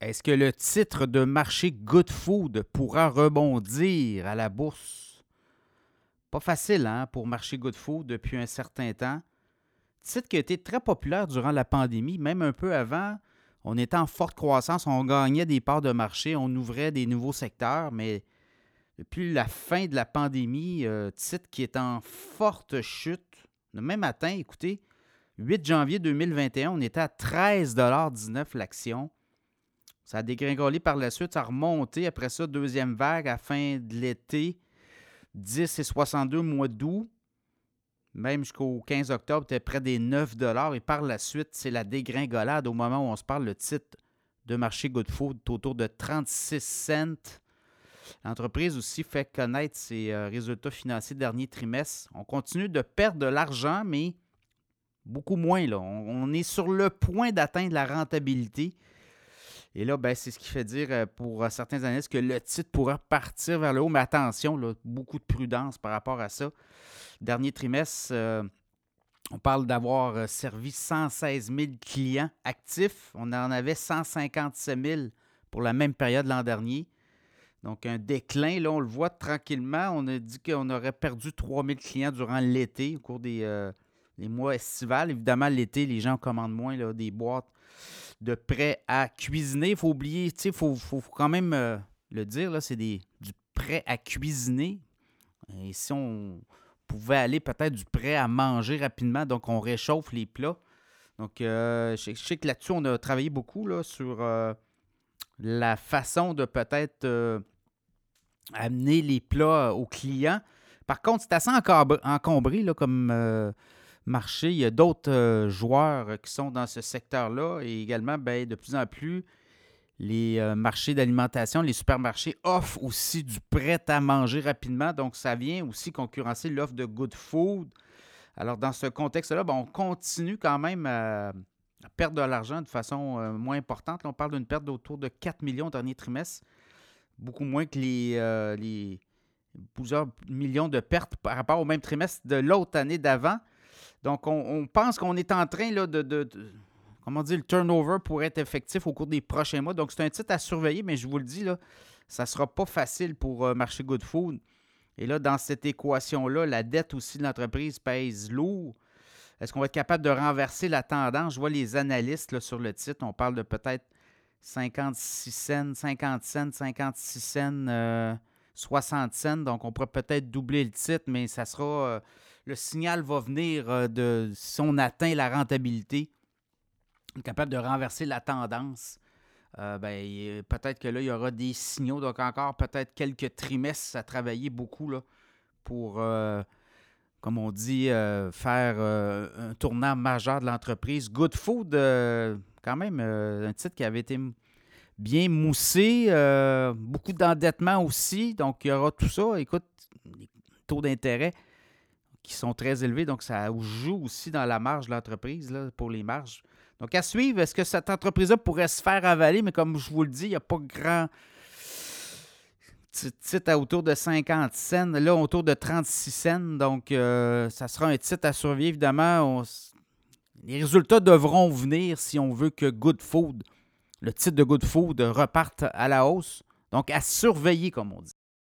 Est-ce que le titre de marché Good Food pourra rebondir à la bourse? Pas facile hein, pour marcher Good Food depuis un certain temps. Titre qui a été très populaire durant la pandémie, même un peu avant. On était en forte croissance, on gagnait des parts de marché, on ouvrait des nouveaux secteurs, mais depuis la fin de la pandémie, euh, titre qui est en forte chute. Le même matin, écoutez, 8 janvier 2021, on était à 13,19 l'action. Ça a dégringolé par la suite, ça a remonté après ça, deuxième vague à fin de l'été, 10 et 62 mois d'août, même jusqu'au 15 octobre, c'était près des 9 Et par la suite, c'est la dégringolade. Au moment où on se parle, le titre de marché Good Food est autour de 36 cents. L'entreprise aussi fait connaître ses euh, résultats financiers dernier trimestre. On continue de perdre de l'argent, mais beaucoup moins. Là. On, est sur le point d'atteindre la rentabilité. Et là, ben, c'est ce qui fait dire euh, pour euh, certains analystes que le titre pourra partir vers le haut. Mais attention, beaucoup de prudence par rapport à ça. Dernier trimestre, euh, on parle d'avoir servi 116 000 clients actifs. On en avait 157 000 pour la même période l'an dernier. Donc, un déclin, là, on le voit tranquillement. On a dit qu'on aurait perdu 3 000 clients durant l'été, au cours des mois estivales. Évidemment, l'été, les gens commandent moins là, des boîtes de prêt à cuisiner. Il faut oublier, il faut, faut, quand même euh, le dire, c'est du prêt à cuisiner. Et si on pouvait aller peut-être du prêt à manger rapidement, donc on réchauffe les plats. Donc, euh, je, sais que là-dessus, on a travaillé beaucoup là, sur euh, la façon de peut-être amener les plats aux clients. Par contre, c'est assez encombré là, comme marché. Il y a d'autres euh, joueurs euh, qui sont dans ce secteur-là et également, ben, de plus en plus, les euh, marchés d'alimentation, les supermarchés offrent aussi du prêt à manger rapidement. Donc, ça vient aussi concurrencer l'offre de good food. Alors, dans ce contexte-là, ben, on continue quand même à, perdre de l'argent de façon moins importante. on parle d'une perte d'autour de 4 millions au dernier trimestre, beaucoup moins que les, les plusieurs millions de pertes par rapport au même trimestre de l'autre année d'avant. Donc, on, pense qu'on est en train là, de, Comment dire, le turnover pourrait être effectif au cours des prochains mois. Donc, c'est un titre à surveiller, mais je vous le dis, là, ça ne sera pas facile pour euh, marcher Good Food. Et là, dans cette équation-là, la dette aussi de l'entreprise pèse lourd. Est-ce qu'on va être capable de renverser la tendance? Je vois les analystes là, sur le titre, on parle de peut-être 56 cents, 50 cents, 56 cents, 60 cents. Donc, on pourrait peut-être doubler le titre, mais ça sera. Euh, le signal va venir euh, de si on atteint la rentabilité, capable de renverser la tendance. Euh, ben, peut-être que là, il y aura des signaux. Donc, encore peut-être quelques trimestres à travailler beaucoup pour, euh, comme on dit, faire un tournant majeur de l'entreprise. Good Food, quand même, un titre qui avait été bien moussé, beaucoup d'endettement aussi. Donc, il y aura tout ça. Écoute, taux d'intérêt qui sont très élevés. Donc, ça joue aussi dans la marge de l'entreprise pour les marges. Donc, à suivre, est-ce que cette entreprise-là pourrait se faire avaler? Mais comme je vous le dis, il n'y a pas grand titre à autour de 50 cents, là autour de 36 cents. Donc, euh, ça sera un titre à surveiller. Évidemment, les résultats devront venir si on veut que Good Food, le titre de Good Food, reparte à la hausse. Donc, à surveiller, comme on dit.